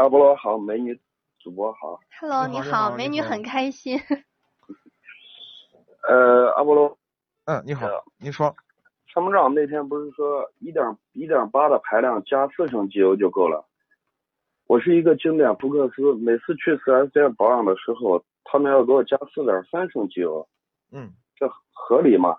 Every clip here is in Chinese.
阿波罗好，美女主播好。，Hello，你好美女很开心。呃，阿波罗，嗯，你好您说，参谋长那天不是说一点一点八的排量加四升机油就够了？我是一个经典福克斯，每次去四 S 店保养的时候，他们要给我加四点三升机油，嗯，这合理吗？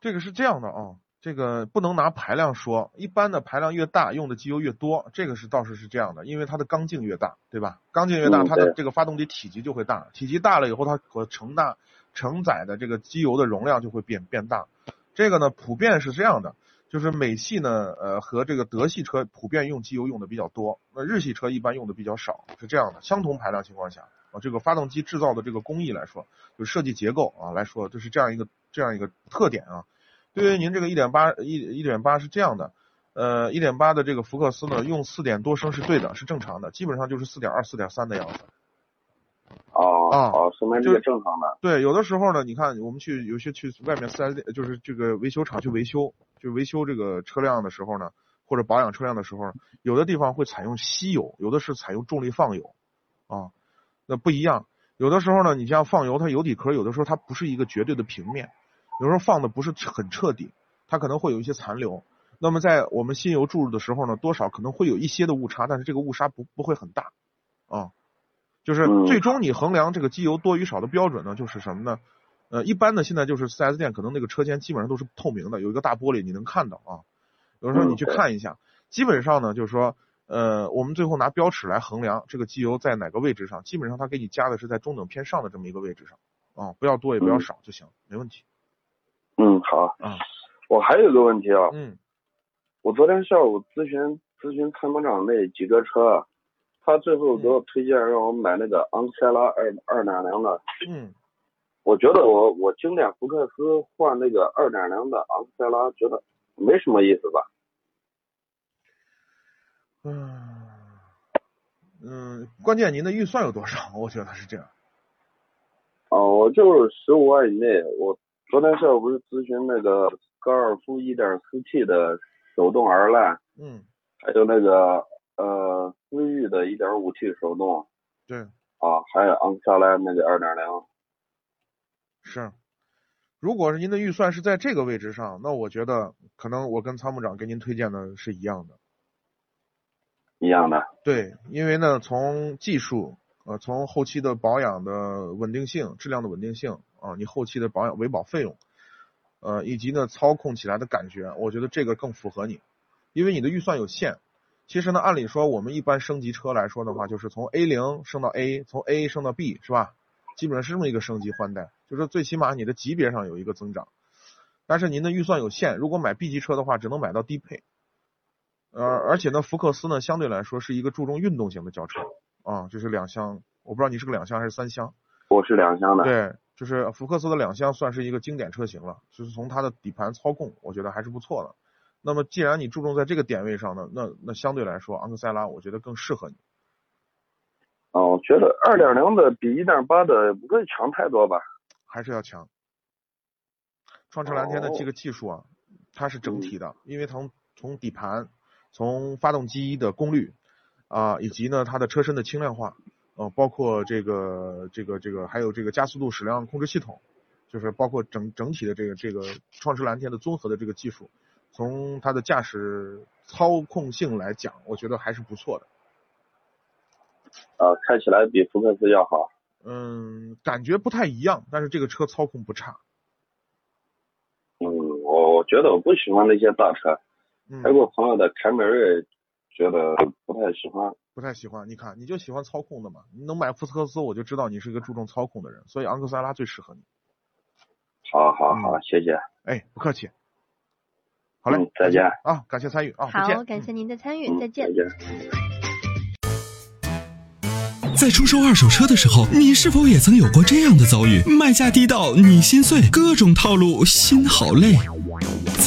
这个是这样的啊，这个不能拿排量说，一般的排量越大，用的机油越多，这个是倒是是这样的，因为它的缸径越大，对吧？缸径越大，它的这个发动机体积就会大，体积大了以后，它可承大承载的这个机油的容量就会变变大。这个呢，普遍是这样的，就是美系呢，呃，和这个德系车普遍用机油用的比较多，那日系车一般用的比较少，是这样的。相同排量情况下，啊，这个发动机制造的这个工艺来说，就是设计结构啊来说，就是这样一个这样一个特点啊。对于您这个一点八一一点八是这样的，呃，一点八的这个福克斯呢，用四点多升是对的，是正常的，基本上就是四点二、四点三的样子。哦，啊好，说明这个正常的。对，有的时候呢，你看我们去有些去外面四 S 店，就是这个维修厂去维修，就维修这个车辆的时候呢，或者保养车辆的时候，有的地方会采用稀油，有的是采用重力放油，啊，那不一样。有的时候呢，你像放油，它油底壳有的时候它不是一个绝对的平面，有时候放的不是很彻底，它可能会有一些残留。那么在我们新油注入的时候呢，多少可能会有一些的误差，但是这个误差不不会很大，啊。就是嗯最终你衡量这个机油多与少的标准呢，就是什么呢？呃，一般的现在就是 4S 店可能那个车间基本上都是透明的，有一个大玻璃你能看到啊。有时候你去看一下，基本上呢就是说，呃，我们最后拿标尺来衡量这个机油在哪个位置上，基本上它给你加的是在中等偏上的这么一个位置上啊，不要多也不要嗯少就行，没问题嗯，好。嗯。我还有个问题啊，嗯我昨天下午咨询咨询参谋长那几个车，他最后给我推荐让我买那个昂克赛拉二二点零的。嗯，我觉得我我经典福克斯换那个二点零的昂克赛拉，觉得没什么意思吧？嗯嗯，关键您的预算有多少？我觉得是这样。哦，我就是十五万以内。我昨天下午不是咨询那个高尔夫一点四 T 的手动 R line，嗯，还有那个呃思域的一点五 T 手动对，啊，还有昂克赛拉那个二点零。是。如果是您的预算是在这个位置上，那我觉得可能我跟参谋长给您推荐的是一样的。一样的，对，因为呢，从技术，呃，从后期的保养的稳定性、质量的稳定性啊，你后期的保养维保费用，呃，以及呢操控起来的感觉，我觉得这个更符合你，因为你的预算有限。其实呢，按理说我们一般升级车来说的话，就是从 A 零升到 A，从 A 升到 B，是吧？基本上是这么一个升级换代，就是最起码你的级别上有一个增长。但是您的预算有限，如果买 B 级车的话，只能买到低配。呃，而且呢，福克斯呢相对来说是一个注重运动型的轿车啊，就是两厢，我不知道你是个两厢还是三厢。我是两厢的。对，就是福克斯的两厢算是一个经典车型了，就是从它的底盘操控，我觉得还是不错的。那么既然你注重在这个点位上呢，那那相对来说，昂克赛拉我觉得更适合你。啊，我觉得二点零的比一点八的不会强太多吧？还是要强。创驰蓝天的这哦个技术啊，它是整体的，因为从从底盘、从发动机的功率啊，以及呢它的车身的轻量化，呃，包括这个这个这个还有这个加速度矢量控制系统，就是包括整整体的这个这个创驰蓝天的综合的这个技术，从它的驾驶操控性来讲，我觉得还是不错的。呃，开起来比福克斯要好。嗯，感觉不太一样，但是这个车操控不差。嗯，我我觉得我不喜欢那些大车，嗯，开过朋友的凯美瑞，觉得不太喜欢。不太喜欢。你看，你就喜欢操控的嘛。你能买福克斯，我就知道你是一个注重操控的人，所以昂克赛拉最适合你。好好好，嗯谢谢。哎，不客气。好嘞，嗯再见啊，感谢参与啊，好，感谢您的参与，嗯，再见再。见。在出售二手车的时候，你是否也曾有过这样的遭遇？卖价低到你心碎，各种套路，心好累。